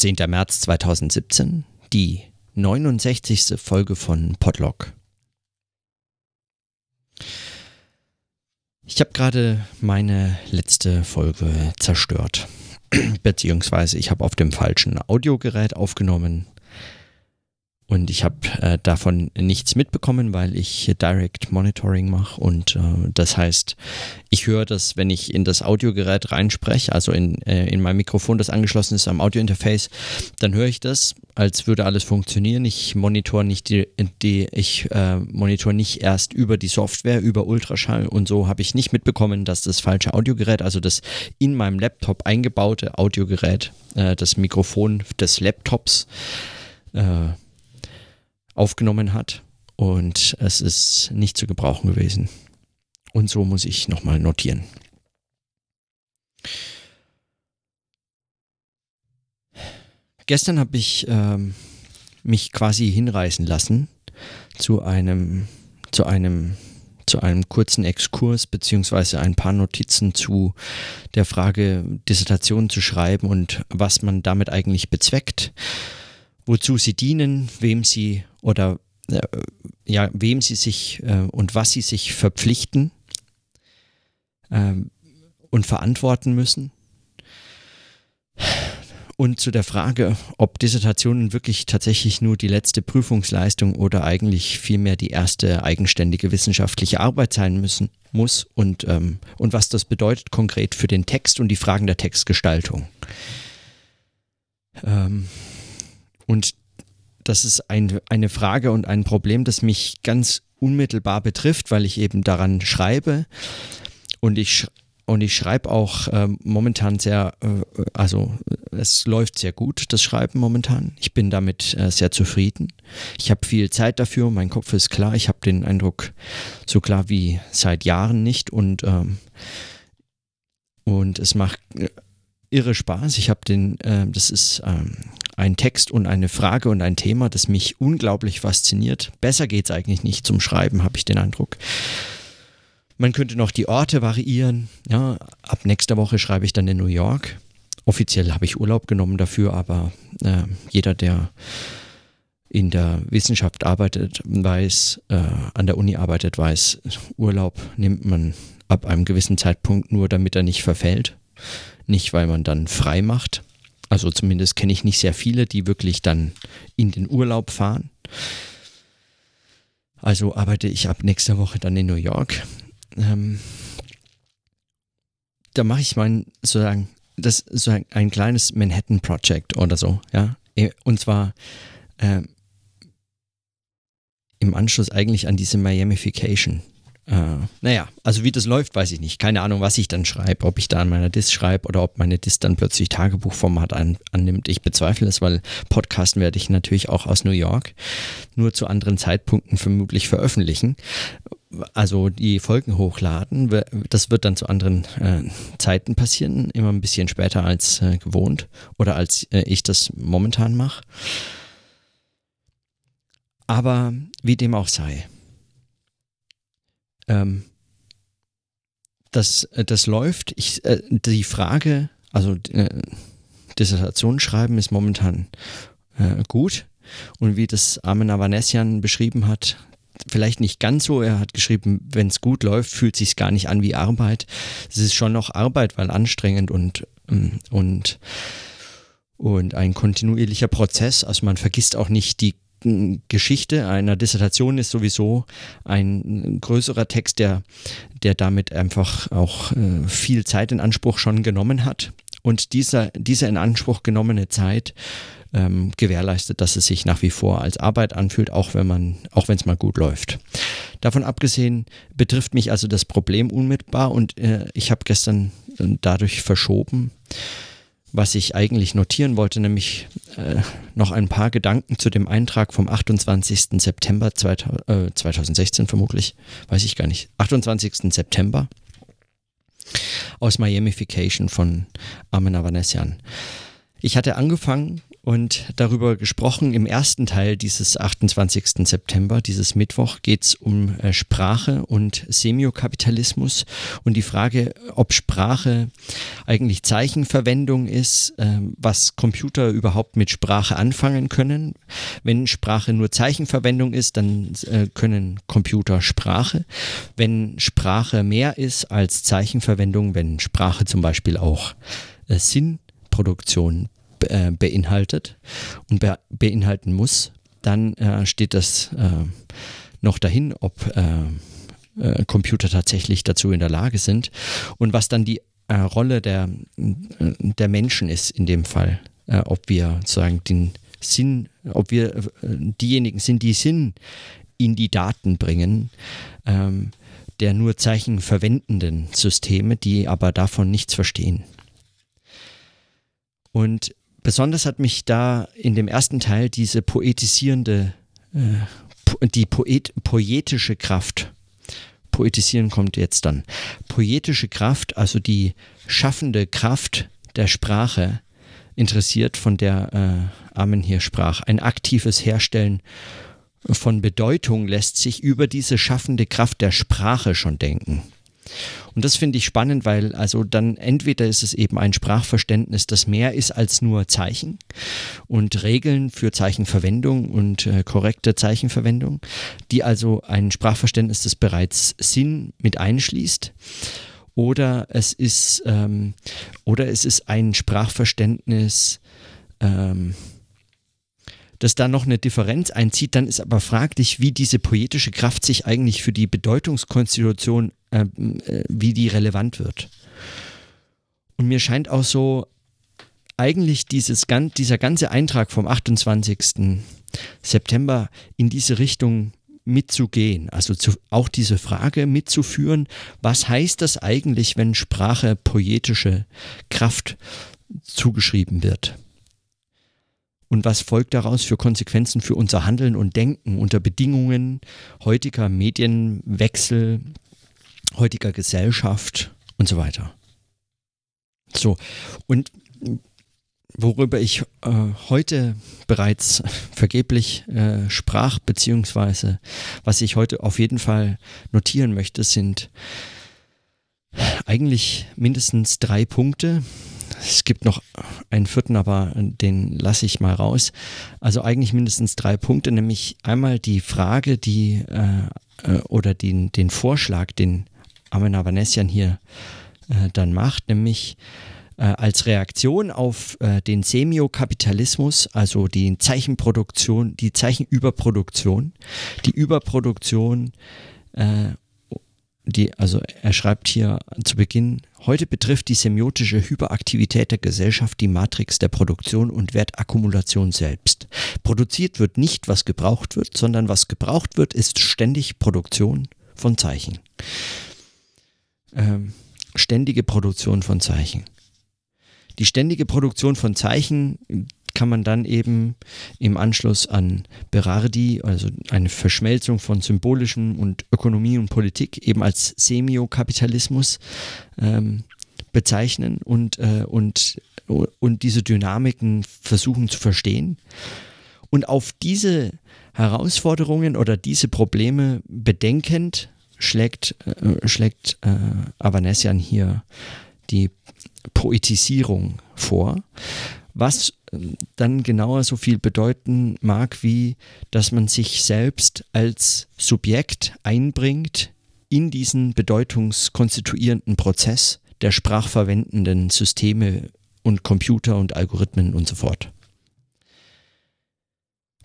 17. März 2017, die 69. Folge von Podlog. Ich habe gerade meine letzte Folge zerstört. Beziehungsweise ich habe auf dem falschen Audiogerät aufgenommen. Und ich habe äh, davon nichts mitbekommen, weil ich Direct Monitoring mache. Und äh, das heißt, ich höre das, wenn ich in das Audiogerät reinspreche, also in, äh, in mein Mikrofon, das angeschlossen ist am Audiointerface, dann höre ich das, als würde alles funktionieren. Ich monitor nicht die, die ich äh, monitor nicht erst über die Software, über Ultraschall und so habe ich nicht mitbekommen, dass das falsche Audiogerät, also das in meinem Laptop eingebaute Audiogerät, äh, das Mikrofon des Laptops, äh, aufgenommen hat und es ist nicht zu gebrauchen gewesen. Und so muss ich nochmal notieren. Gestern habe ich ähm, mich quasi hinreißen lassen zu einem, zu einem, zu einem kurzen Exkurs beziehungsweise ein paar Notizen zu der Frage, Dissertationen zu schreiben und was man damit eigentlich bezweckt wozu sie dienen, wem sie oder äh, ja, wem sie sich äh, und was sie sich verpflichten äh, und verantworten müssen. Und zu der Frage, ob Dissertationen wirklich tatsächlich nur die letzte Prüfungsleistung oder eigentlich vielmehr die erste eigenständige wissenschaftliche Arbeit sein müssen, muss und, ähm, und was das bedeutet konkret für den Text und die Fragen der Textgestaltung. Ähm, und das ist ein, eine Frage und ein Problem, das mich ganz unmittelbar betrifft, weil ich eben daran schreibe. Und ich, und ich schreibe auch äh, momentan sehr, äh, also es läuft sehr gut, das Schreiben momentan. Ich bin damit äh, sehr zufrieden. Ich habe viel Zeit dafür, mein Kopf ist klar. Ich habe den Eindruck, so klar wie seit Jahren nicht. Und, ähm, und es macht äh, irre Spaß. Ich habe den, äh, das ist ähm, ein Text und eine Frage und ein Thema, das mich unglaublich fasziniert. Besser geht es eigentlich nicht zum Schreiben, habe ich den Eindruck. Man könnte noch die Orte variieren. Ja, ab nächster Woche schreibe ich dann in New York. Offiziell habe ich Urlaub genommen dafür, aber äh, jeder, der in der Wissenschaft arbeitet, weiß, äh, an der Uni arbeitet, weiß, Urlaub nimmt man ab einem gewissen Zeitpunkt nur, damit er nicht verfällt. Nicht, weil man dann frei macht, also zumindest kenne ich nicht sehr viele, die wirklich dann in den Urlaub fahren. Also arbeite ich ab nächster Woche dann in New York. Ähm, da mache ich mein sozusagen das so ein, ein kleines Manhattan Project oder so, ja. Äh, und zwar äh, im Anschluss eigentlich an diese Miamification. Äh, naja, also wie das läuft, weiß ich nicht. Keine Ahnung, was ich dann schreibe, ob ich da an meiner Disk schreibe oder ob meine Disk dann plötzlich Tagebuchformat an, annimmt. Ich bezweifle es, weil Podcasten werde ich natürlich auch aus New York nur zu anderen Zeitpunkten vermutlich veröffentlichen. Also die Folgen hochladen, das wird dann zu anderen äh, Zeiten passieren, immer ein bisschen später als äh, gewohnt oder als äh, ich das momentan mache. Aber wie dem auch sei ähm, das, äh, das läuft. Ich, äh, die Frage, also äh, Dissertation schreiben ist momentan äh, gut. Und wie das Armin Avanesian beschrieben hat, vielleicht nicht ganz so. Er hat geschrieben, wenn es gut läuft, fühlt sich gar nicht an wie Arbeit. Es ist schon noch Arbeit, weil anstrengend und, ähm, und, und ein kontinuierlicher Prozess. Also man vergisst auch nicht die Geschichte einer Dissertation ist sowieso ein größerer Text, der, der damit einfach auch äh, viel Zeit in Anspruch schon genommen hat. Und dieser, diese in Anspruch genommene Zeit ähm, gewährleistet, dass es sich nach wie vor als Arbeit anfühlt, auch wenn man, auch wenn es mal gut läuft. Davon abgesehen betrifft mich also das Problem unmittelbar und äh, ich habe gestern dadurch verschoben, was ich eigentlich notieren wollte, nämlich äh, noch ein paar Gedanken zu dem Eintrag vom 28. September 2000, äh, 2016 vermutlich, weiß ich gar nicht, 28. September aus Miamification von Armin Avanesian. Ich hatte angefangen und darüber gesprochen. Im ersten Teil dieses 28. September, dieses Mittwoch, geht es um äh, Sprache und Semiokapitalismus und die Frage, ob Sprache eigentlich Zeichenverwendung ist, äh, was Computer überhaupt mit Sprache anfangen können. Wenn Sprache nur Zeichenverwendung ist, dann äh, können Computer Sprache. Wenn Sprache mehr ist als Zeichenverwendung, wenn Sprache zum Beispiel auch äh, Sinnproduktion äh, beinhaltet und be beinhalten muss, dann äh, steht das äh, noch dahin, ob äh, Computer tatsächlich dazu in der Lage sind und was dann die Rolle der, der Menschen ist in dem Fall, ob wir sozusagen den Sinn, ob wir diejenigen sind, die Sinn in die Daten bringen, ähm, der nur Zeichen verwendenden Systeme, die aber davon nichts verstehen. Und besonders hat mich da in dem ersten Teil diese poetisierende, äh, die Poet, poetische Kraft, poetisieren kommt jetzt dann, poetische Kraft, also die schaffende Kraft der Sprache interessiert, von der äh, Amen hier sprach. Ein aktives Herstellen von Bedeutung lässt sich über diese schaffende Kraft der Sprache schon denken. Und das finde ich spannend, weil also dann entweder ist es eben ein Sprachverständnis, das mehr ist als nur Zeichen und Regeln für Zeichenverwendung und äh, korrekte Zeichenverwendung, die also ein Sprachverständnis, das bereits Sinn mit einschließt. Oder es ist, ähm, oder es ist ein Sprachverständnis, ähm, dass da noch eine Differenz einzieht, dann ist aber fraglich, wie diese poetische Kraft sich eigentlich für die Bedeutungskonstitution, äh, äh, wie die relevant wird. Und mir scheint auch so, eigentlich dieses, dieser ganze Eintrag vom 28. September in diese Richtung mitzugehen, also zu, auch diese Frage mitzuführen, was heißt das eigentlich, wenn Sprache poetische Kraft zugeschrieben wird? und was folgt daraus für Konsequenzen für unser Handeln und Denken unter Bedingungen heutiger Medienwechsel, heutiger Gesellschaft und so weiter. So, und worüber ich äh, heute bereits vergeblich äh, sprach, beziehungsweise was ich heute auf jeden Fall notieren möchte, sind eigentlich mindestens drei Punkte, es gibt noch einen vierten, aber den lasse ich mal raus. Also eigentlich mindestens drei Punkte, nämlich einmal die Frage, die äh, äh oder den, den Vorschlag, den Amen Avanesian hier äh, dann macht, nämlich äh, als Reaktion auf äh, den Semiokapitalismus, also die Zeichenproduktion, die Zeichenüberproduktion, die Überproduktion äh, die, also er schreibt hier zu Beginn, heute betrifft die semiotische Hyperaktivität der Gesellschaft die Matrix der Produktion und Wertakkumulation selbst. Produziert wird nicht, was gebraucht wird, sondern was gebraucht wird, ist ständig Produktion von Zeichen. Ähm, ständige Produktion von Zeichen. Die ständige Produktion von Zeichen kann man dann eben im Anschluss an Berardi, also eine Verschmelzung von symbolischem und Ökonomie und Politik, eben als Semiokapitalismus ähm, bezeichnen und, äh, und, und diese Dynamiken versuchen zu verstehen. Und auf diese Herausforderungen oder diese Probleme bedenkend schlägt, äh, schlägt äh, Avanesian hier die Poetisierung vor was ähm, dann genauer so viel bedeuten mag, wie dass man sich selbst als Subjekt einbringt in diesen bedeutungskonstituierenden Prozess der sprachverwendenden Systeme und Computer und Algorithmen und so fort.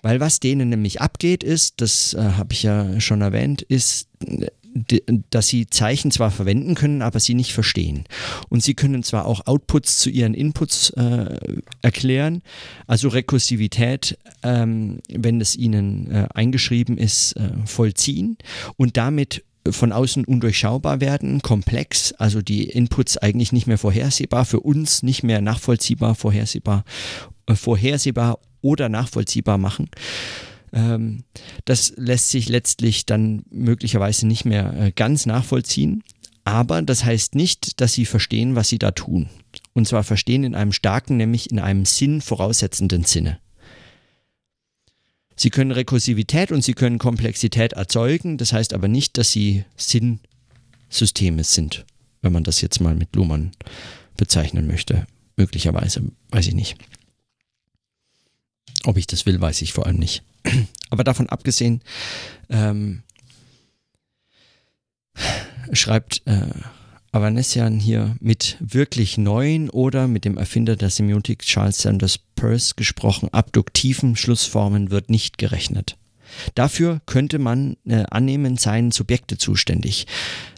Weil was denen nämlich abgeht ist, das äh, habe ich ja schon erwähnt, ist dass sie Zeichen zwar verwenden können, aber sie nicht verstehen. Und sie können zwar auch Outputs zu ihren Inputs äh, erklären, also Rekursivität, ähm, wenn es ihnen äh, eingeschrieben ist, äh, vollziehen und damit von außen undurchschaubar werden, komplex, also die Inputs eigentlich nicht mehr vorhersehbar, für uns nicht mehr nachvollziehbar, vorhersehbar, äh, vorhersehbar oder nachvollziehbar machen. Ähm, das lässt sich letztlich dann möglicherweise nicht mehr äh, ganz nachvollziehen. Aber das heißt nicht, dass sie verstehen, was sie da tun. Und zwar verstehen in einem starken, nämlich in einem Sinn voraussetzenden Sinne. Sie können Rekursivität und sie können Komplexität erzeugen, das heißt aber nicht, dass sie Sinnsysteme sind, wenn man das jetzt mal mit Luhmann bezeichnen möchte. Möglicherweise, weiß ich nicht. Ob ich das will, weiß ich vor allem nicht. Aber davon abgesehen, ähm, schreibt äh, Avanesian hier mit wirklich neuen oder mit dem Erfinder der Semiotik Charles Sanders Peirce gesprochen, abduktiven Schlussformen wird nicht gerechnet. Dafür könnte man äh, annehmen, seien Subjekte zuständig.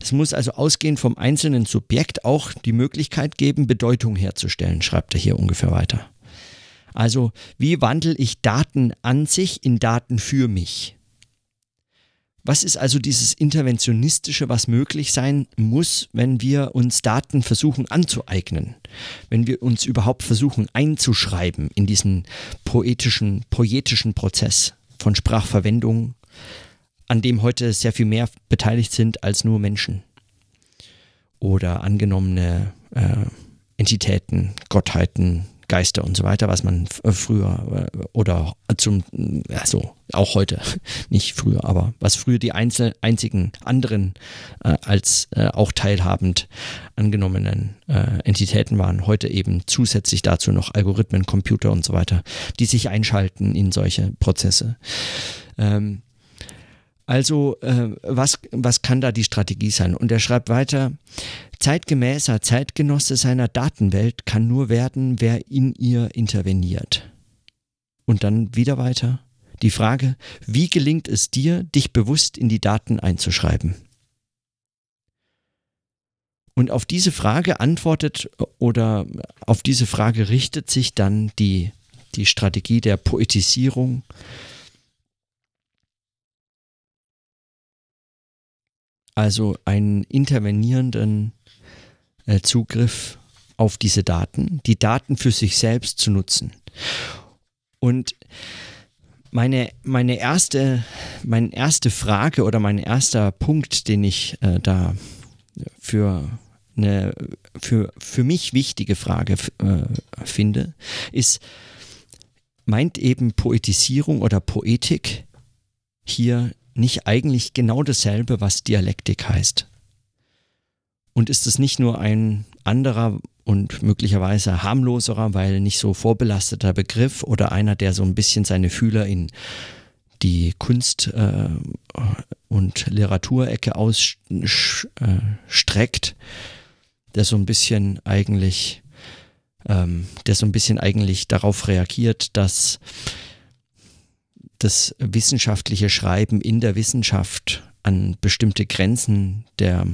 Es muss also ausgehend vom einzelnen Subjekt auch die Möglichkeit geben, Bedeutung herzustellen, schreibt er hier ungefähr weiter. Also, wie wandle ich Daten an sich in Daten für mich? Was ist also dieses Interventionistische, was möglich sein muss, wenn wir uns Daten versuchen anzueignen? Wenn wir uns überhaupt versuchen einzuschreiben in diesen poetischen, poetischen Prozess von Sprachverwendung, an dem heute sehr viel mehr beteiligt sind als nur Menschen oder angenommene äh, Entitäten, Gottheiten, Geister und so weiter, was man früher äh, oder zum, also auch heute, nicht früher, aber was früher die einzel, einzigen anderen äh, als äh, auch teilhabend angenommenen äh, Entitäten waren, heute eben zusätzlich dazu noch Algorithmen, Computer und so weiter, die sich einschalten in solche Prozesse. Ähm, also äh, was, was kann da die Strategie sein? Und er schreibt weiter, zeitgemäßer Zeitgenosse seiner Datenwelt kann nur werden, wer in ihr interveniert. Und dann wieder weiter. Die Frage, wie gelingt es dir, dich bewusst in die Daten einzuschreiben? Und auf diese Frage antwortet oder auf diese Frage richtet sich dann die, die Strategie der Poetisierung, also einen intervenierenden äh, Zugriff auf diese Daten, die Daten für sich selbst zu nutzen. Und meine, meine, erste, meine erste Frage oder mein erster Punkt, den ich äh, da für eine für, für mich wichtige Frage äh, finde, ist, meint eben Poetisierung oder Poetik hier nicht eigentlich genau dasselbe, was Dialektik heißt? Und ist es nicht nur ein anderer und möglicherweise harmloserer, weil nicht so vorbelasteter Begriff oder einer, der so ein bisschen seine Fühler in die Kunst- äh, und Literaturecke ausstreckt, der so ein bisschen eigentlich, ähm, der so ein bisschen eigentlich darauf reagiert, dass das wissenschaftliche Schreiben in der Wissenschaft an bestimmte Grenzen der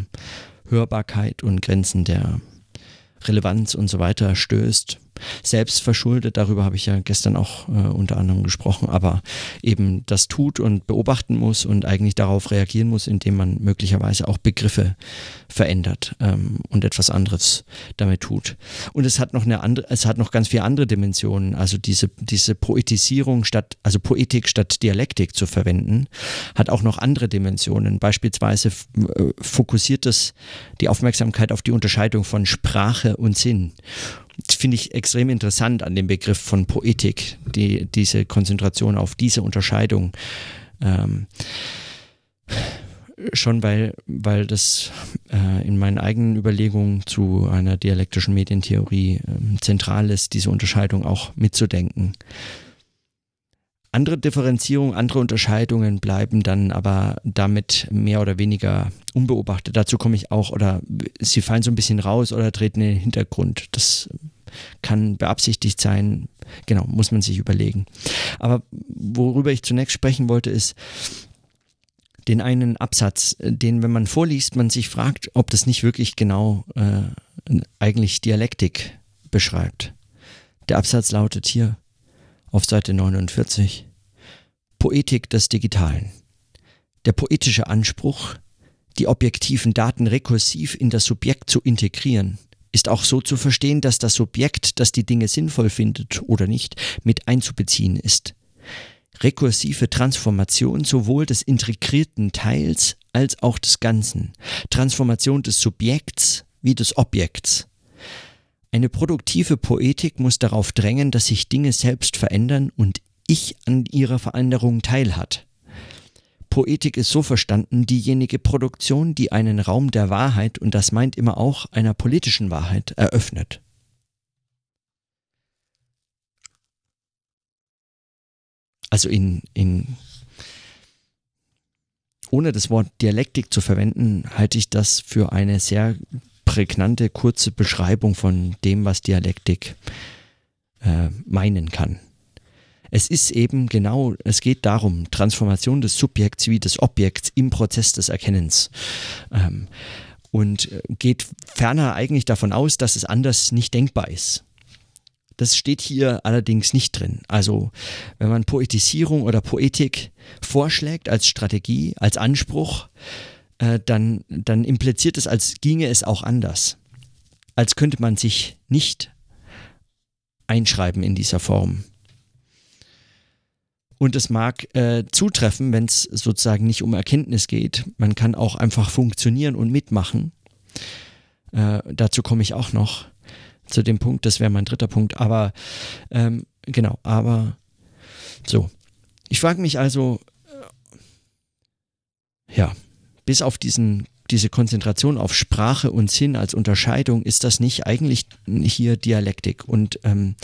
Hörbarkeit und Grenzen der Relevanz und so weiter stößt selbst verschuldet, darüber habe ich ja gestern auch äh, unter anderem gesprochen, aber eben das tut und beobachten muss und eigentlich darauf reagieren muss, indem man möglicherweise auch Begriffe verändert ähm, und etwas anderes damit tut. Und es hat noch eine andere, es hat noch ganz viele andere Dimensionen, also diese, diese Poetisierung statt, also Poetik statt Dialektik zu verwenden, hat auch noch andere Dimensionen. Beispielsweise äh, fokussiert es die Aufmerksamkeit auf die Unterscheidung von Sprache und Sinn finde ich extrem interessant an dem Begriff von Poetik, die, diese Konzentration auf diese Unterscheidung. Ähm, schon weil, weil das äh, in meinen eigenen Überlegungen zu einer dialektischen Medientheorie äh, zentral ist, diese Unterscheidung auch mitzudenken. Andere Differenzierungen, andere Unterscheidungen bleiben dann aber damit mehr oder weniger unbeobachtet. Dazu komme ich auch, oder sie fallen so ein bisschen raus oder treten in den Hintergrund. Das kann beabsichtigt sein. Genau, muss man sich überlegen. Aber worüber ich zunächst sprechen wollte, ist, den einen Absatz, den, wenn man vorliest, man sich fragt, ob das nicht wirklich genau äh, eigentlich Dialektik beschreibt. Der Absatz lautet hier, auf Seite 49. Poetik des Digitalen. Der poetische Anspruch, die objektiven Daten rekursiv in das Subjekt zu integrieren, ist auch so zu verstehen, dass das Subjekt, das die Dinge sinnvoll findet oder nicht, mit einzubeziehen ist. Rekursive Transformation sowohl des integrierten Teils als auch des Ganzen. Transformation des Subjekts wie des Objekts. Eine produktive Poetik muss darauf drängen, dass sich Dinge selbst verändern und ich an ihrer Veränderung teilhat. Poetik ist so verstanden diejenige Produktion, die einen Raum der Wahrheit, und das meint immer auch einer politischen Wahrheit, eröffnet. Also in, in ohne das Wort Dialektik zu verwenden, halte ich das für eine sehr prägnante, kurze Beschreibung von dem, was Dialektik äh, meinen kann. Es ist eben genau, es geht darum, Transformation des Subjekts wie des Objekts im Prozess des Erkennens. Ähm, und äh, geht ferner eigentlich davon aus, dass es anders nicht denkbar ist. Das steht hier allerdings nicht drin. Also wenn man Poetisierung oder Poetik vorschlägt als Strategie, als Anspruch, äh, dann, dann impliziert es, als ginge es auch anders. Als könnte man sich nicht einschreiben in dieser Form. Und es mag äh, zutreffen, wenn es sozusagen nicht um Erkenntnis geht. Man kann auch einfach funktionieren und mitmachen. Äh, dazu komme ich auch noch zu dem Punkt, das wäre mein dritter Punkt. Aber ähm, genau, aber so. Ich frage mich also, äh, ja, bis auf diesen, diese Konzentration auf Sprache und Sinn als Unterscheidung, ist das nicht eigentlich hier Dialektik? Und ähm,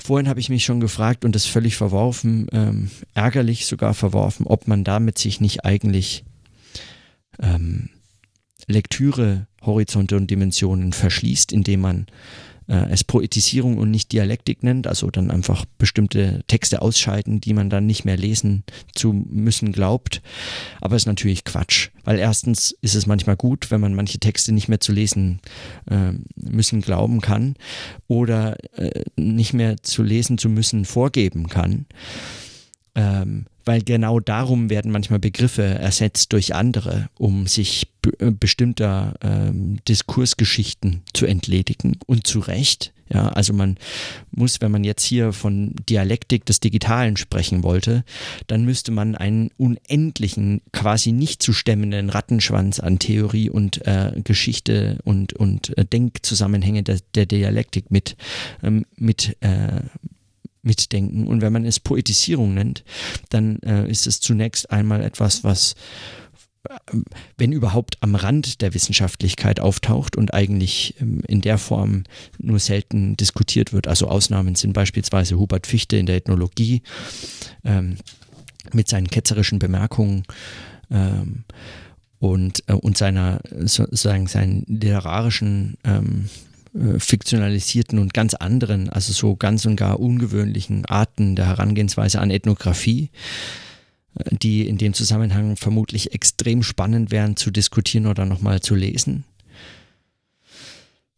vorhin habe ich mich schon gefragt und das völlig verworfen, ähm, ärgerlich sogar verworfen, ob man damit sich nicht eigentlich ähm, Lektüre, Horizonte und Dimensionen verschließt, indem man äh, es Poetisierung und nicht Dialektik nennt, also dann einfach bestimmte Texte ausschalten, die man dann nicht mehr lesen zu müssen glaubt. Aber es ist natürlich Quatsch, weil erstens ist es manchmal gut, wenn man manche Texte nicht mehr zu lesen äh, müssen glauben kann oder äh, nicht mehr zu lesen zu müssen vorgeben kann. Ähm, weil genau darum werden manchmal Begriffe ersetzt durch andere, um sich äh, bestimmter ähm, Diskursgeschichten zu entledigen und zu Recht. Ja, also man muss, wenn man jetzt hier von Dialektik des Digitalen sprechen wollte, dann müsste man einen unendlichen, quasi nicht zu stemmenden Rattenschwanz an Theorie und äh, Geschichte und, und äh, Denkzusammenhänge der, der Dialektik mit, ähm, mit äh, mitdenken. Und wenn man es Poetisierung nennt, dann äh, ist es zunächst einmal etwas, was äh, wenn überhaupt am Rand der Wissenschaftlichkeit auftaucht und eigentlich ähm, in der Form nur selten diskutiert wird. Also Ausnahmen sind beispielsweise Hubert Fichte in der Ethnologie ähm, mit seinen ketzerischen Bemerkungen ähm, und, äh, und seiner sozusagen seinen literarischen ähm, äh, fiktionalisierten und ganz anderen, also so ganz und gar ungewöhnlichen Arten der Herangehensweise an Ethnographie, äh, die in dem Zusammenhang vermutlich extrem spannend wären zu diskutieren oder nochmal zu lesen.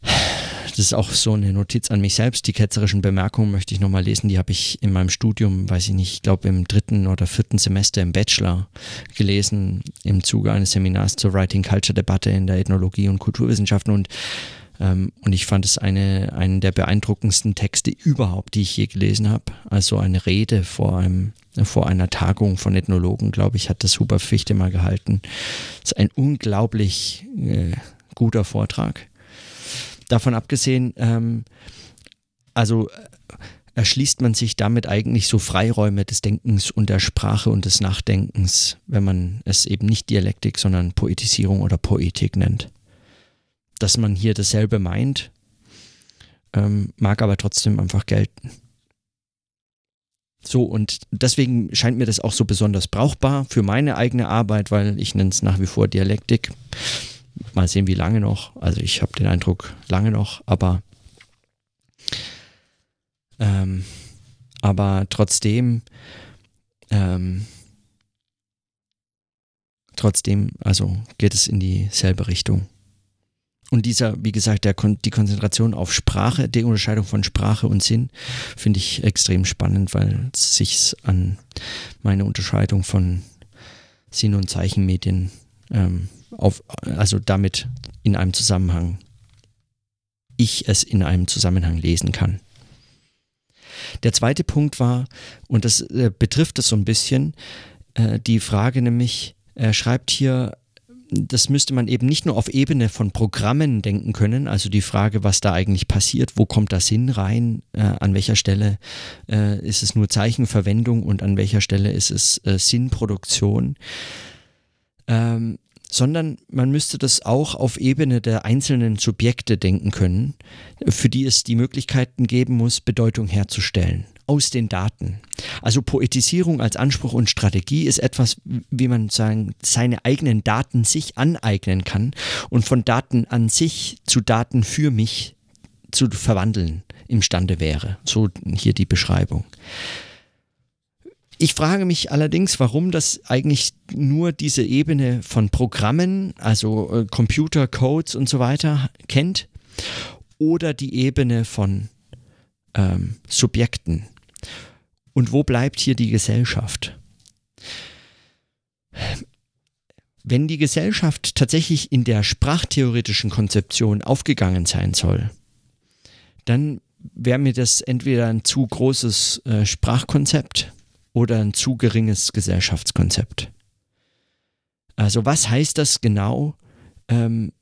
Das ist auch so eine Notiz an mich selbst. Die ketzerischen Bemerkungen möchte ich nochmal lesen. Die habe ich in meinem Studium, weiß ich nicht, ich glaube im dritten oder vierten Semester im Bachelor gelesen, im Zuge eines Seminars zur Writing Culture Debatte in der Ethnologie und Kulturwissenschaften. Und ähm, und ich fand es eine, einen der beeindruckendsten Texte überhaupt, die ich je gelesen habe. Also eine Rede vor einem vor einer Tagung von Ethnologen, glaube ich, hat das Huber Fichte mal gehalten. Das ist ein unglaublich äh, guter Vortrag. Davon abgesehen, ähm, also äh, erschließt man sich damit eigentlich so Freiräume des Denkens und der Sprache und des Nachdenkens, wenn man es eben nicht Dialektik, sondern Poetisierung oder Poetik nennt dass man hier dasselbe meint, ähm, mag aber trotzdem einfach gelten. So, und deswegen scheint mir das auch so besonders brauchbar für meine eigene Arbeit, weil ich nenne es nach wie vor Dialektik. Mal sehen, wie lange noch. Also ich habe den Eindruck, lange noch, aber, ähm, aber trotzdem, ähm, trotzdem, also geht es in dieselbe Richtung. Und dieser, wie gesagt, der, die Konzentration auf Sprache, die Unterscheidung von Sprache und Sinn, finde ich extrem spannend, weil es sich an meine Unterscheidung von Sinn- und Zeichenmedien ähm, auf, also damit in einem Zusammenhang, ich es in einem Zusammenhang lesen kann. Der zweite Punkt war, und das äh, betrifft es so ein bisschen, äh, die Frage nämlich, er schreibt hier, das müsste man eben nicht nur auf Ebene von Programmen denken können, also die Frage, was da eigentlich passiert, wo kommt das hin rein, äh, an welcher Stelle äh, ist es nur Zeichenverwendung und an welcher Stelle ist es äh, Sinnproduktion, ähm, sondern man müsste das auch auf Ebene der einzelnen Subjekte denken können, für die es die Möglichkeiten geben muss, Bedeutung herzustellen aus den Daten. Also Poetisierung als Anspruch und Strategie ist etwas, wie man sagen, seine eigenen Daten sich aneignen kann und von Daten an sich zu Daten für mich zu verwandeln imstande wäre. So hier die Beschreibung. Ich frage mich allerdings, warum das eigentlich nur diese Ebene von Programmen, also äh, Computer, Codes und so weiter kennt oder die Ebene von ähm, Subjekten. Und wo bleibt hier die Gesellschaft? Wenn die Gesellschaft tatsächlich in der sprachtheoretischen Konzeption aufgegangen sein soll, dann wäre mir das entweder ein zu großes äh, Sprachkonzept oder ein zu geringes Gesellschaftskonzept. Also was heißt das genau, ähm,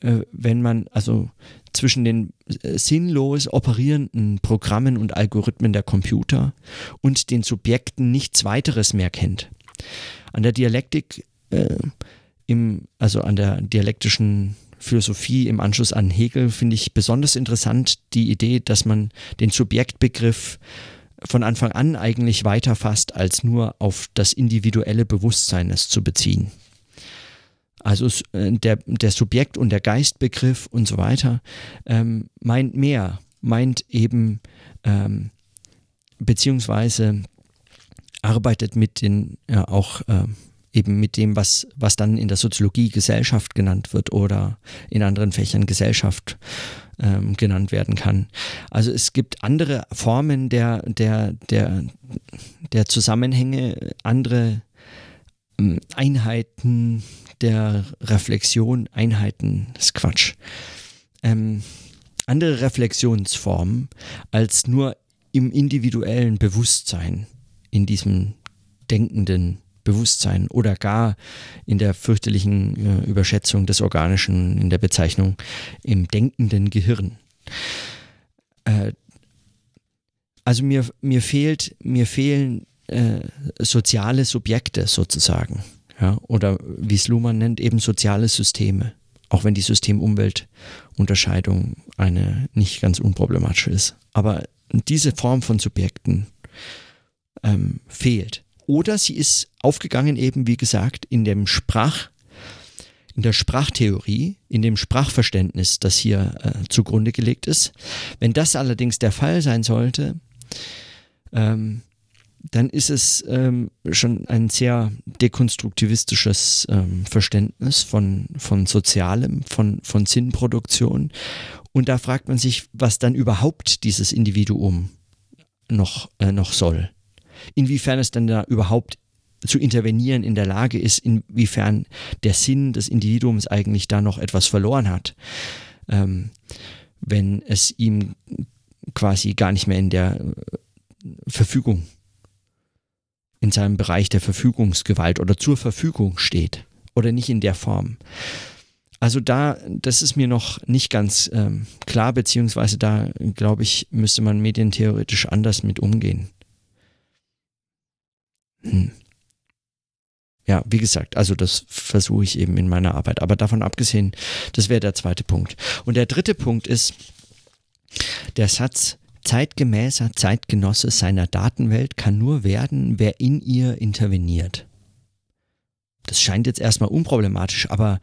äh, wenn man also zwischen den äh, sinnlos operierenden Programmen und Algorithmen der Computer und den Subjekten nichts weiteres mehr kennt. An der Dialektik, äh, im, also an der dialektischen Philosophie im Anschluss an Hegel finde ich besonders interessant die Idee, dass man den Subjektbegriff von Anfang an eigentlich weiter fasst, als nur auf das individuelle Bewusstsein es zu beziehen. Also äh, der, der Subjekt- und der Geistbegriff und so weiter ähm, meint mehr, meint eben ähm, beziehungsweise arbeitet mit den ja, auch äh, eben mit dem, was, was dann in der Soziologie Gesellschaft genannt wird oder in anderen Fächern Gesellschaft ähm, genannt werden kann. Also es gibt andere Formen der, der, der, der Zusammenhänge, andere ähm, Einheiten der Reflexion, Einheiten, ist Quatsch. Ähm, andere Reflexionsformen als nur im individuellen Bewusstsein, in diesem denkenden Bewusstsein oder gar in der fürchterlichen äh, Überschätzung des Organischen in der Bezeichnung im denkenden Gehirn. Äh, also mir, mir fehlt, mir fehlen äh, soziale Subjekte sozusagen. Ja, oder wie es Luhmann nennt, eben soziale Systeme. Auch wenn die System-Umwelt-Unterscheidung eine nicht ganz unproblematische ist. Aber diese Form von Subjekten ähm, fehlt. Oder sie ist aufgegangen eben, wie gesagt, in dem Sprach, in der Sprachtheorie, in dem Sprachverständnis, das hier äh, zugrunde gelegt ist. Wenn das allerdings der Fall sein sollte, ähm, dann ist es ähm, schon ein sehr dekonstruktivistisches ähm, Verständnis von, von Sozialem, von, von Sinnproduktion. Und da fragt man sich, was dann überhaupt dieses Individuum noch, äh, noch soll inwiefern es dann da überhaupt zu intervenieren in der Lage ist, inwiefern der Sinn des Individuums eigentlich da noch etwas verloren hat, ähm, wenn es ihm quasi gar nicht mehr in der äh, Verfügung, in seinem Bereich der Verfügungsgewalt oder zur Verfügung steht oder nicht in der Form. Also da, das ist mir noch nicht ganz ähm, klar, beziehungsweise da, glaube ich, müsste man medientheoretisch anders mit umgehen. Hm. Ja, wie gesagt, also das versuche ich eben in meiner Arbeit. Aber davon abgesehen, das wäre der zweite Punkt. Und der dritte Punkt ist der Satz, zeitgemäßer Zeitgenosse seiner Datenwelt kann nur werden, wer in ihr interveniert. Das scheint jetzt erstmal unproblematisch, aber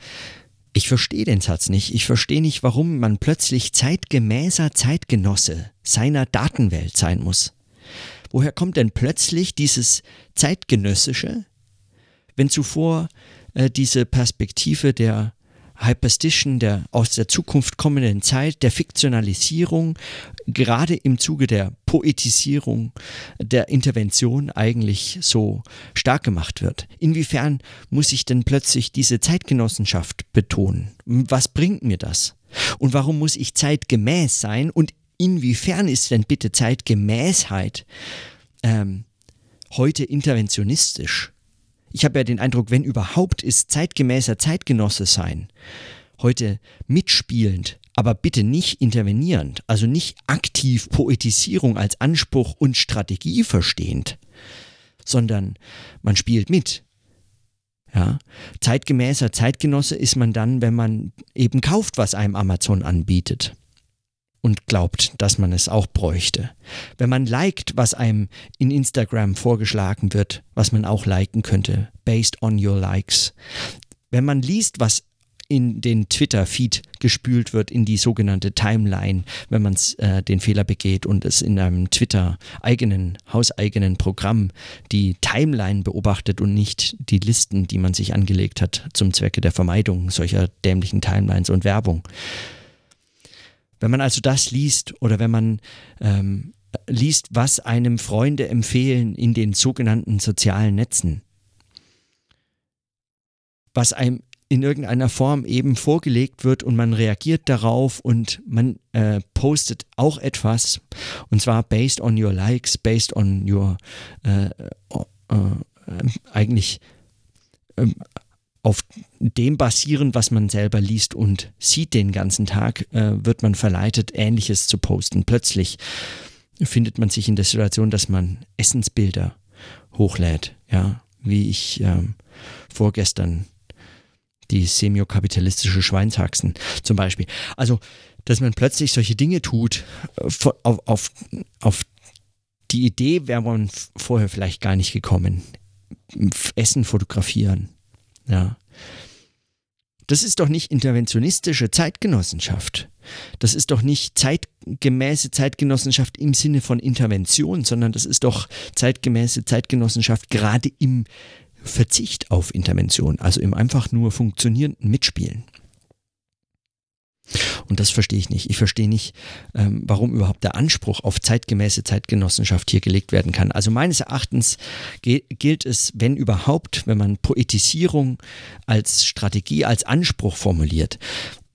ich verstehe den Satz nicht. Ich verstehe nicht, warum man plötzlich zeitgemäßer Zeitgenosse seiner Datenwelt sein muss. Woher kommt denn plötzlich dieses zeitgenössische, wenn zuvor äh, diese Perspektive der Hyperstition, der aus der Zukunft kommenden Zeit, der Fiktionalisierung, gerade im Zuge der Poetisierung, der Intervention eigentlich so stark gemacht wird. Inwiefern muss ich denn plötzlich diese Zeitgenossenschaft betonen? Was bringt mir das? Und warum muss ich zeitgemäß sein und inwiefern ist denn bitte Zeitgemäßheit ähm, heute interventionistisch? Ich habe ja den Eindruck, wenn überhaupt ist zeitgemäßer Zeitgenosse sein. Heute mitspielend, aber bitte nicht intervenierend, also nicht aktiv Poetisierung als Anspruch und Strategie verstehend, sondern man spielt mit. Ja, zeitgemäßer Zeitgenosse ist man dann, wenn man eben kauft, was einem Amazon anbietet und glaubt, dass man es auch bräuchte. Wenn man liked, was einem in Instagram vorgeschlagen wird, was man auch liken könnte, based on your likes. Wenn man liest, was in den Twitter-Feed gespült wird, in die sogenannte Timeline, wenn man äh, den Fehler begeht und es in einem Twitter-eigenen, hauseigenen Programm die Timeline beobachtet und nicht die Listen, die man sich angelegt hat zum Zwecke der Vermeidung solcher dämlichen Timelines und Werbung. Wenn man also das liest oder wenn man ähm, liest, was einem Freunde empfehlen in den sogenannten sozialen Netzen, was einem in irgendeiner Form eben vorgelegt wird und man reagiert darauf und man äh, postet auch etwas. Und zwar based on your likes, based on your äh, äh, äh eigentlich ähm, auf dem basieren, was man selber liest und sieht den ganzen Tag, äh, wird man verleitet, Ähnliches zu posten. Plötzlich findet man sich in der Situation, dass man Essensbilder hochlädt, ja, wie ich ähm, vorgestern die semiokapitalistische Schweinshaxen zum Beispiel. Also, dass man plötzlich solche Dinge tut, äh, auf, auf, auf die Idee wäre man vorher vielleicht gar nicht gekommen. Essen fotografieren. Ja. Das ist doch nicht interventionistische Zeitgenossenschaft. Das ist doch nicht zeitgemäße Zeitgenossenschaft im Sinne von Intervention, sondern das ist doch zeitgemäße Zeitgenossenschaft gerade im Verzicht auf Intervention, also im einfach nur funktionierenden Mitspielen. Und das verstehe ich nicht. Ich verstehe nicht, ähm, warum überhaupt der Anspruch auf zeitgemäße Zeitgenossenschaft hier gelegt werden kann. Also meines Erachtens gilt es, wenn überhaupt, wenn man Poetisierung als Strategie, als Anspruch formuliert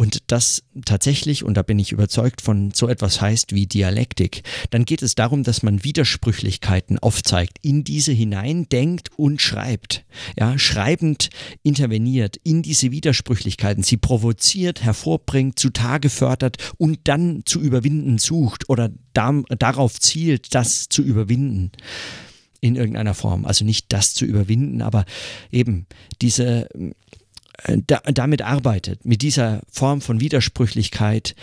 und das tatsächlich, und da bin ich überzeugt von so etwas heißt wie Dialektik, dann geht es darum, dass man Widersprüchlichkeiten aufzeigt, in diese hinein denkt und schreibt. Ja, schreibend interveniert in diese Widersprüchlichkeiten, sie provoziert, hervorbringt, zutage fördert und dann zu überwinden sucht oder da, darauf zielt, das zu überwinden in irgendeiner Form. Also nicht das zu überwinden, aber eben diese da, damit arbeitet, mit dieser Form von Widersprüchlichkeit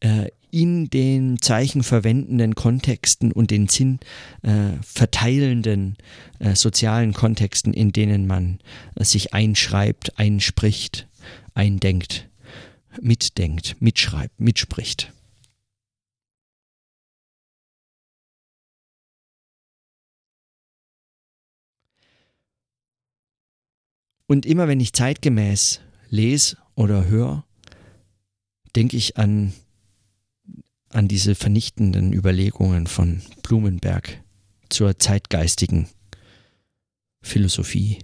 äh, in den zeichenverwendenden Kontexten und den Sinn äh, verteilenden äh, sozialen Kontexten, in denen man äh, sich einschreibt, einspricht, eindenkt, mitdenkt, mitschreibt, mitspricht. Und immer wenn ich zeitgemäß lese oder höre, denke ich an, an diese vernichtenden Überlegungen von Blumenberg zur zeitgeistigen Philosophie,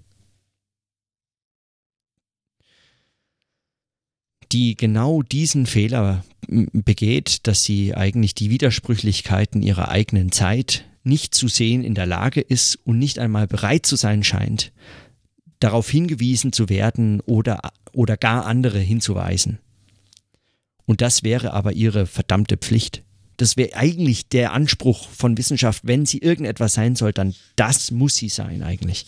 die genau diesen Fehler begeht, dass sie eigentlich die Widersprüchlichkeiten ihrer eigenen Zeit nicht zu sehen in der Lage ist und nicht einmal bereit zu sein scheint, darauf hingewiesen zu werden oder, oder gar andere hinzuweisen. Und das wäre aber ihre verdammte Pflicht. Das wäre eigentlich der Anspruch von Wissenschaft, wenn sie irgendetwas sein soll, dann das muss sie sein eigentlich.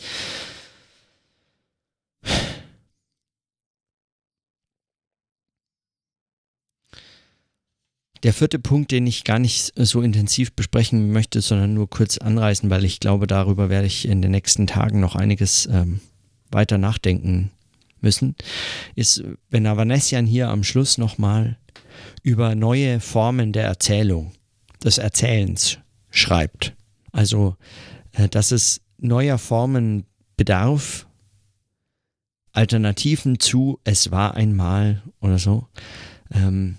Der vierte Punkt, den ich gar nicht so intensiv besprechen möchte, sondern nur kurz anreißen, weil ich glaube, darüber werde ich in den nächsten Tagen noch einiges ähm, weiter nachdenken müssen, ist, wenn Avanessian hier am Schluss nochmal über neue Formen der Erzählung, des Erzählens schreibt. Also, äh, dass es neuer Formen bedarf, Alternativen zu Es war einmal oder so. Ähm,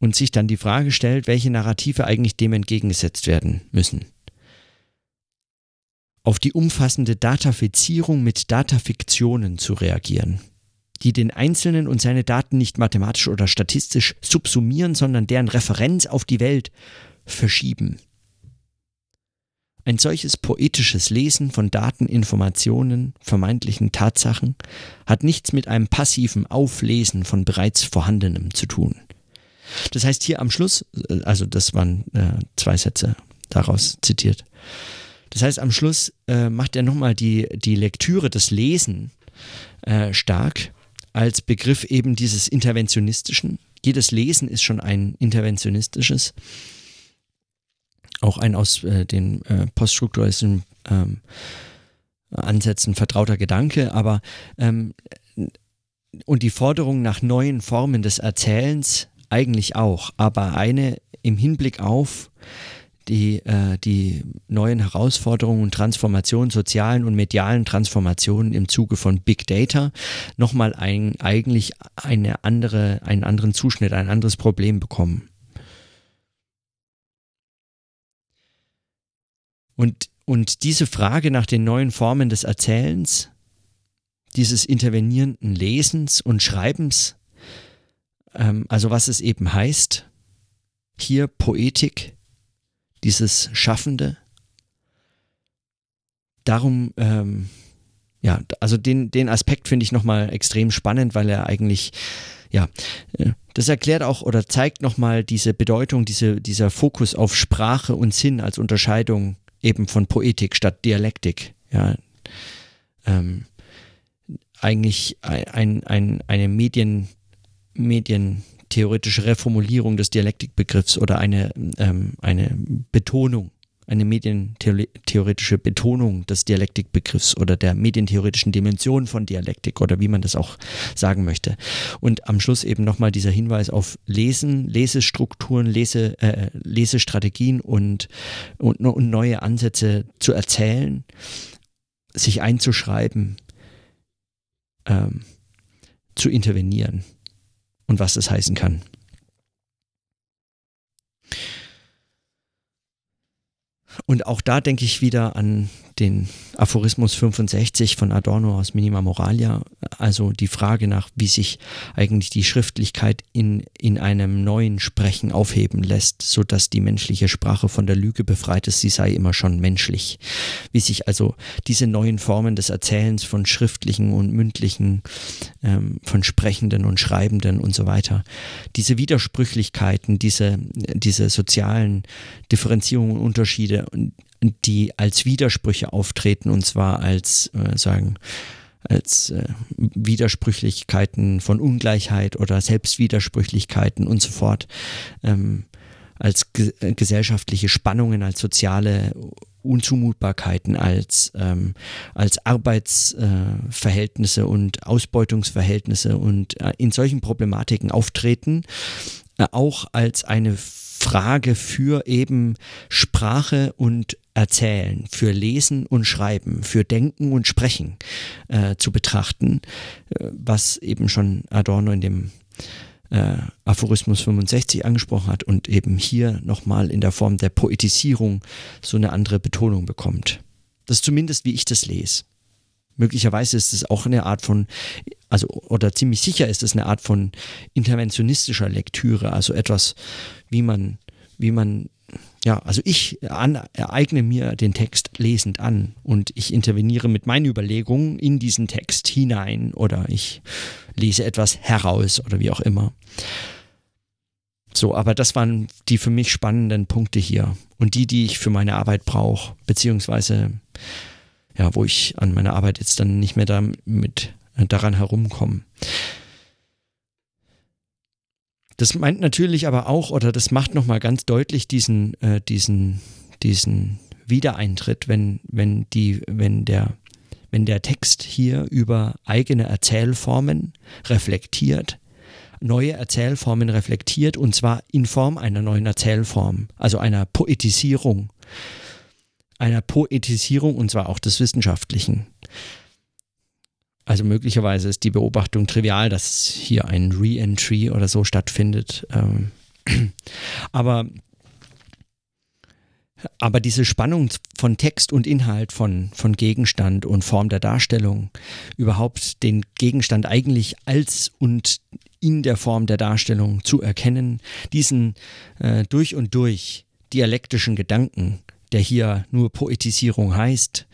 und sich dann die Frage stellt, welche Narrative eigentlich dem entgegengesetzt werden müssen auf die umfassende Datafizierung mit Datafiktionen zu reagieren, die den Einzelnen und seine Daten nicht mathematisch oder statistisch subsumieren, sondern deren Referenz auf die Welt verschieben. ein solches poetisches Lesen von Daten, Informationen, vermeintlichen Tatsachen hat nichts mit einem passiven Auflesen von bereits Vorhandenem zu tun. Das heißt hier am Schluss, äh, also das waren äh, zwei Sätze daraus zitiert. Das heißt am Schluss äh, macht er nochmal die, die Lektüre, das Lesen äh, stark als Begriff eben dieses interventionistischen. Jedes Lesen ist schon ein interventionistisches, auch ein aus äh, den äh, poststrukturalistischen ähm, Ansätzen vertrauter Gedanke, aber ähm, und die Forderung nach neuen Formen des Erzählens eigentlich auch, aber eine im Hinblick auf die, äh, die neuen Herausforderungen und Transformationen, sozialen und medialen Transformationen im Zuge von Big Data nochmal ein, eigentlich eine andere, einen anderen Zuschnitt, ein anderes Problem bekommen. Und, und diese Frage nach den neuen Formen des Erzählens, dieses intervenierenden Lesens und Schreibens, ähm, also was es eben heißt, hier Poetik, dieses Schaffende. Darum, ähm, ja, also den, den Aspekt finde ich nochmal extrem spannend, weil er eigentlich, ja, äh, das erklärt auch oder zeigt nochmal diese Bedeutung, diese, dieser Fokus auf Sprache und Sinn als Unterscheidung eben von Poetik statt Dialektik. Ja, ähm, eigentlich ein, ein, eine Medien, Medien, theoretische Reformulierung des Dialektikbegriffs oder eine, ähm, eine Betonung, eine medientheoretische Betonung des Dialektikbegriffs oder der medientheoretischen Dimension von Dialektik oder wie man das auch sagen möchte. Und am Schluss eben nochmal dieser Hinweis auf Lesen, Lesestrukturen, Lese, äh, Lesestrategien und, und, und neue Ansätze zu erzählen, sich einzuschreiben, ähm, zu intervenieren und was das heißen kann. Und auch da denke ich wieder an den Aphorismus 65 von Adorno aus Minima Moralia, also die Frage nach, wie sich eigentlich die Schriftlichkeit in, in einem neuen Sprechen aufheben lässt, so dass die menschliche Sprache von der Lüge befreit ist, sie sei immer schon menschlich. Wie sich also diese neuen Formen des Erzählens von schriftlichen und mündlichen, ähm, von Sprechenden und Schreibenden und so weiter, diese Widersprüchlichkeiten, diese, diese sozialen Differenzierungen und Unterschiede die als Widersprüche auftreten und zwar als äh, sagen als äh, Widersprüchlichkeiten von Ungleichheit oder Selbstwidersprüchlichkeiten und so fort, ähm, als ge äh, gesellschaftliche Spannungen, als soziale Unzumutbarkeiten, als, ähm, als Arbeitsverhältnisse äh, und Ausbeutungsverhältnisse und äh, in solchen Problematiken auftreten, äh, auch als eine Frage für eben Sprache und Erzählen, für Lesen und Schreiben, für Denken und Sprechen äh, zu betrachten, äh, was eben schon Adorno in dem äh, Aphorismus 65 angesprochen hat und eben hier nochmal in der Form der Poetisierung so eine andere Betonung bekommt. Das ist zumindest, wie ich das lese. Möglicherweise ist es auch eine Art von, also oder ziemlich sicher ist es eine Art von interventionistischer Lektüre, also etwas, wie man, wie man, ja, also ich an, ereigne mir den Text lesend an und ich interveniere mit meinen Überlegungen in diesen Text hinein oder ich lese etwas heraus oder wie auch immer. So, aber das waren die für mich spannenden Punkte hier und die, die ich für meine Arbeit brauche, beziehungsweise ja, wo ich an meiner Arbeit jetzt dann nicht mehr damit daran herumkomme. Das meint natürlich aber auch, oder das macht nochmal ganz deutlich diesen, äh, diesen, diesen Wiedereintritt, wenn, wenn die, wenn der, wenn der Text hier über eigene Erzählformen reflektiert, neue Erzählformen reflektiert und zwar in Form einer neuen Erzählform, also einer Poetisierung einer Poetisierung und zwar auch des Wissenschaftlichen. Also möglicherweise ist die Beobachtung trivial, dass hier ein Re-Entry oder so stattfindet. Ähm, aber, aber diese Spannung von Text und Inhalt, von, von Gegenstand und Form der Darstellung, überhaupt den Gegenstand eigentlich als und in der Form der Darstellung zu erkennen, diesen äh, durch und durch dialektischen Gedanken, der hier nur Poetisierung heißt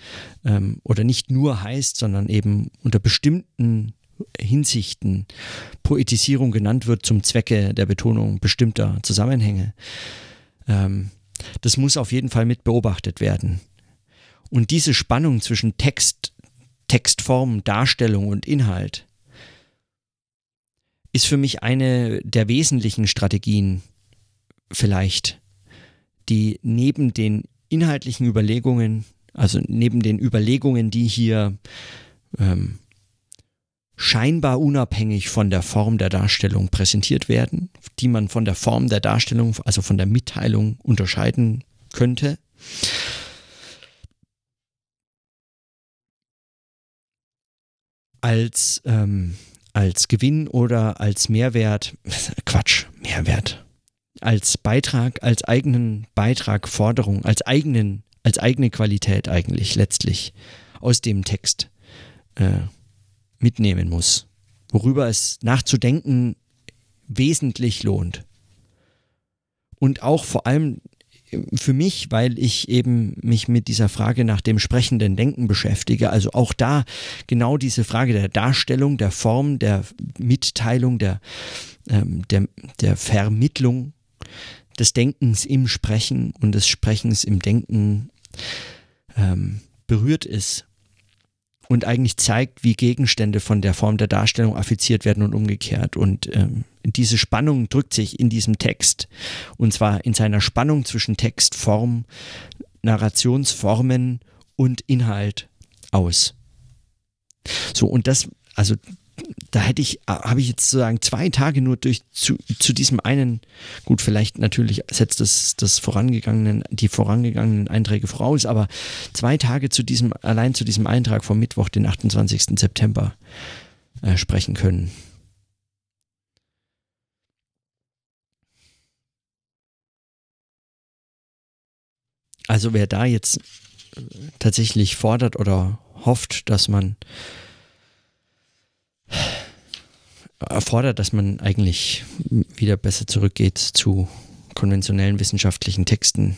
ähm, oder nicht nur heißt, sondern eben unter bestimmten Hinsichten Poetisierung genannt wird zum Zwecke der Betonung bestimmter Zusammenhänge. Ähm, das muss auf jeden Fall mit beobachtet werden. Und diese Spannung zwischen Text, Textform, Darstellung und Inhalt ist für mich eine der wesentlichen Strategien vielleicht, die neben den inhaltlichen Überlegungen, also neben den Überlegungen, die hier ähm, scheinbar unabhängig von der Form der Darstellung präsentiert werden, die man von der Form der Darstellung, also von der Mitteilung unterscheiden könnte. Als, ähm, als Gewinn oder als Mehrwert, Quatsch, Mehrwert, als Beitrag, als eigenen Beitrag, Forderung, als eigenen, als eigene Qualität eigentlich letztlich aus dem Text äh, mitnehmen muss, worüber es nachzudenken wesentlich lohnt. Und auch vor allem für mich, weil ich eben mich mit dieser Frage nach dem sprechenden Denken beschäftige. Also auch da genau diese Frage der Darstellung, der Form, der Mitteilung, der, ähm, der, der Vermittlung des Denkens im Sprechen und des Sprechens im Denken ähm, berührt ist und eigentlich zeigt, wie Gegenstände von der Form der Darstellung affiziert werden und umgekehrt. Und ähm, diese Spannung drückt sich in diesem Text und zwar in seiner Spannung zwischen Text, Form, Narrationsformen und Inhalt aus. So, und das, also da hätte ich, äh, habe ich jetzt sozusagen zwei Tage nur durch zu, zu diesem einen, gut, vielleicht natürlich setzt das, das vorangegangenen, die vorangegangenen Einträge voraus, aber zwei Tage zu diesem, allein zu diesem Eintrag vom Mittwoch, den 28. September, äh, sprechen können. Also wer da jetzt äh, tatsächlich fordert oder hofft, dass man erfordert, dass man eigentlich wieder besser zurückgeht zu konventionellen wissenschaftlichen Texten.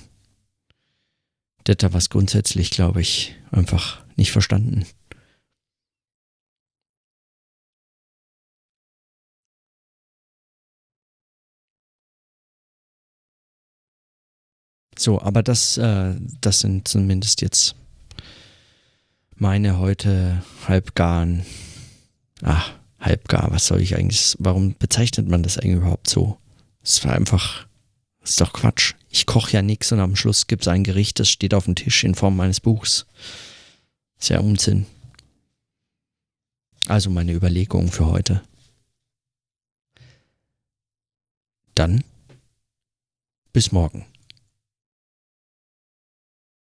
Das hat was grundsätzlich, glaube ich, einfach nicht verstanden. So, aber das, äh, das sind zumindest jetzt meine heute halbgaren, ach, halbgar. Was soll ich eigentlich, warum bezeichnet man das eigentlich überhaupt so? Es war einfach, das ist doch Quatsch. Ich koche ja nichts und am Schluss gibt es ein Gericht, das steht auf dem Tisch in Form meines Buchs. Ist ja Unsinn. Also meine Überlegungen für heute. Dann bis morgen.